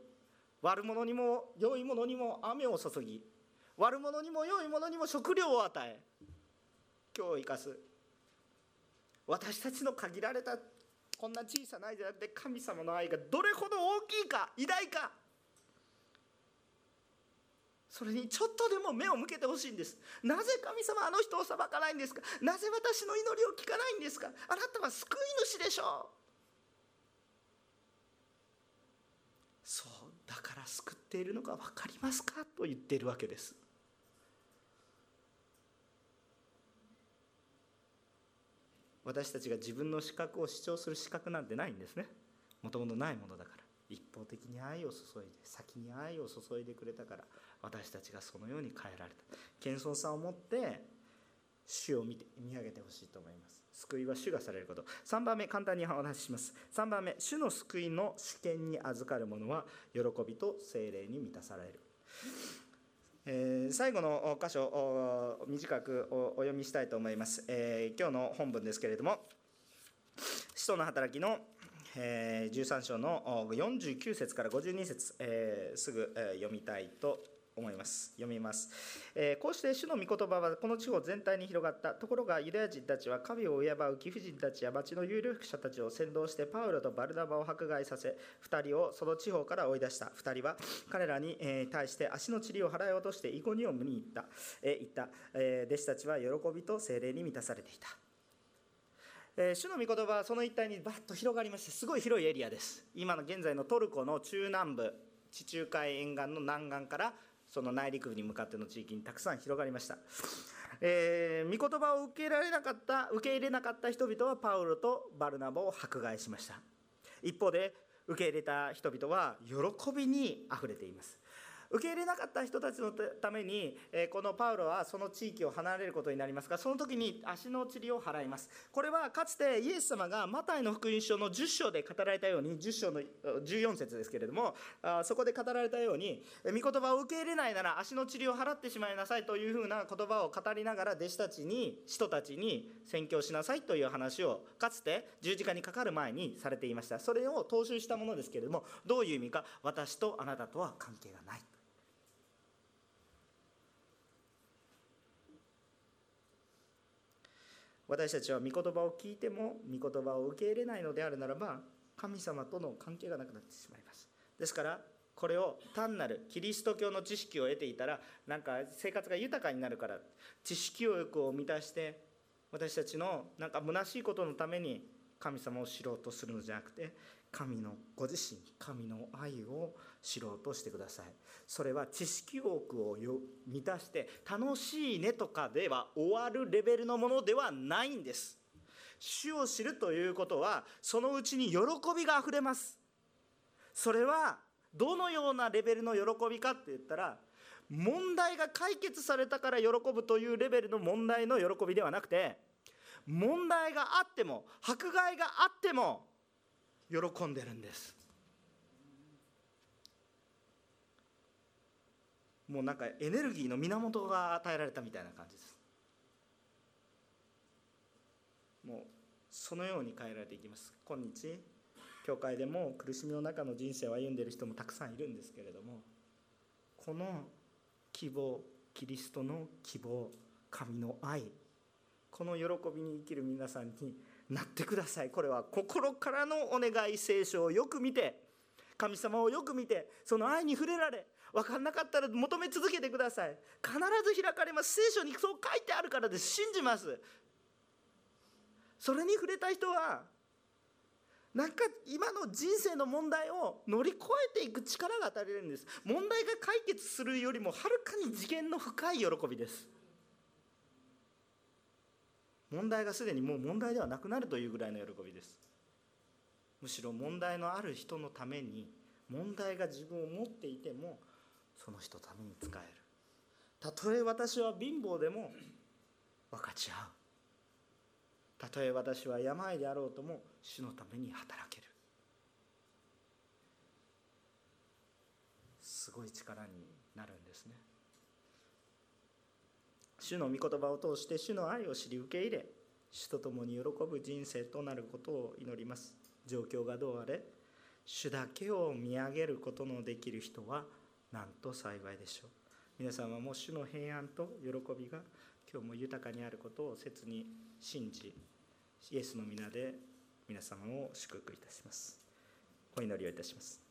悪者にも良いものにも雨を注ぎ悪者にも良いものにも食料を与え今日生かす。私たちの限られたこんな小さな愛じゃなくて神様の愛がどれほど大きいか偉大かそれにちょっとでも目を向けてほしいんです。なぜ神様あの人を裁かないんですか？なぜ私の祈りを聞かないんですか？あなたは救い主でしょう。そうだから救っているのが分かりますか？と言っているわけです。私たちが自分の資格を主張する資格なんてないんですね。もともとないものだから。一方的に愛を注いで先に愛を注いでくれたから私たちがそのように変えられた。謙遜さを持って主を見て見上げてほしいと思います。救いは主がされること。3番目簡単にお話しします。3番目主の救いの主権に預かる者は喜びと精霊に満たされる。えー、最後の箇所短くお読みしたいと思います、えー、今日の本文ですけれども使徒の働きの、えー、13章の49節から52節、えー、すぐ、え読みたいと思います思います。読みます、えー、こうして主の御言葉はこの地方全体に広がったところがユダヤ人たちは神を敬う貴婦人たちや町の有力者たちを先導してパウロとバルナバを迫害させ2人をその地方から追い出した。2人は彼らに対して足の塵を払い落としてイコニオムに行った,、えー、行った、え、弟子たちは喜びと精霊に満たされていた。えー、主の御言葉はその一帯にバッと広がりましてすごい広いエリアです。今の現在のトルコの中南部地中海沿岸の南岸からその内陸部に向かっての地域にたくさん広がりました、えー、御言葉を受け入れられなかった受け入れなかった人々はパウロとバルナバを迫害しました。一方で受け入れた人々は喜びにあふれています。受け入れなかった人たちのために、このパウロはその地域を離れることになりますがその時に足の塵を払います。これはかつてイエス様がマタイの福音書の10章で語られたように10章の14節ですけれどもそこで語られたように御言葉を受け入れないなら足の塵を払ってしまいなさいというふうな言葉を語りながら弟子たちに人たちに宣教しなさいという話をかつて十字架にかかる前にされていました。それを踏襲したものですけれどもどういう意味か私とあなたとは関係がない。私たちは御言葉を聞いても御言葉を受け入れないのであるならば神様との関係がなくなってしまいます。ですからこれを単なるキリスト教の知識を得ていたらなんか生活が豊かになるから知識欲を満たして私たちのなんか虚しいことのために神様を知ろうとするのじゃなくて神のご自身神の愛を知ろうとしてください。それは知識欲を満たして楽しいねとかでは終わるレベルのものではないんです。主を知るということはそのうちに喜びがあふれます。それはどのようなレベルの喜びかって言ったら問題が解決されたから喜ぶというレベルの問題の喜びではなくて問題があっても迫害があっても喜んでるんです。もうなんかエネルギーの源が与えられたみたいな感じです。もうそのように変えられていきます。今日教会でも苦しみの中の人生を歩んでいる人もたくさんいるんですけれどもこの希望キリストの希望神の愛この喜びに生きる皆さんになってください。これは心からのお願い聖書をよく見て神様をよく見てその愛に触れられ分かんなかったら求め続けてください。必ず開かれます。聖書にそう書いてあるからです。信じます。それに触れた人はなんか今の人生の問題を乗り越えていく力が与えられるんです。問題が解決するよりもはるかに次元の深い喜びです。問題がすでにもう問題ではなくなるというぐらいの喜びです。むしろ問題のある人のために問題が自分を持っていてもその人のために使える。たとえ私は貧乏でも分かち合う。たとえ私は病であろうとも主のために働ける。すごい力になるんですね。主の御言葉を通して主の愛を知り受け入れ主と共に喜ぶ人生となることを祈ります。状況がどうあれ主だけを見上げることのできる人はなんと幸いでしょう。皆さんはも主の平安と喜びが今日も豊かにあることを切に信じイエスの皆で皆様を祝福いたします。お祈りをいたします。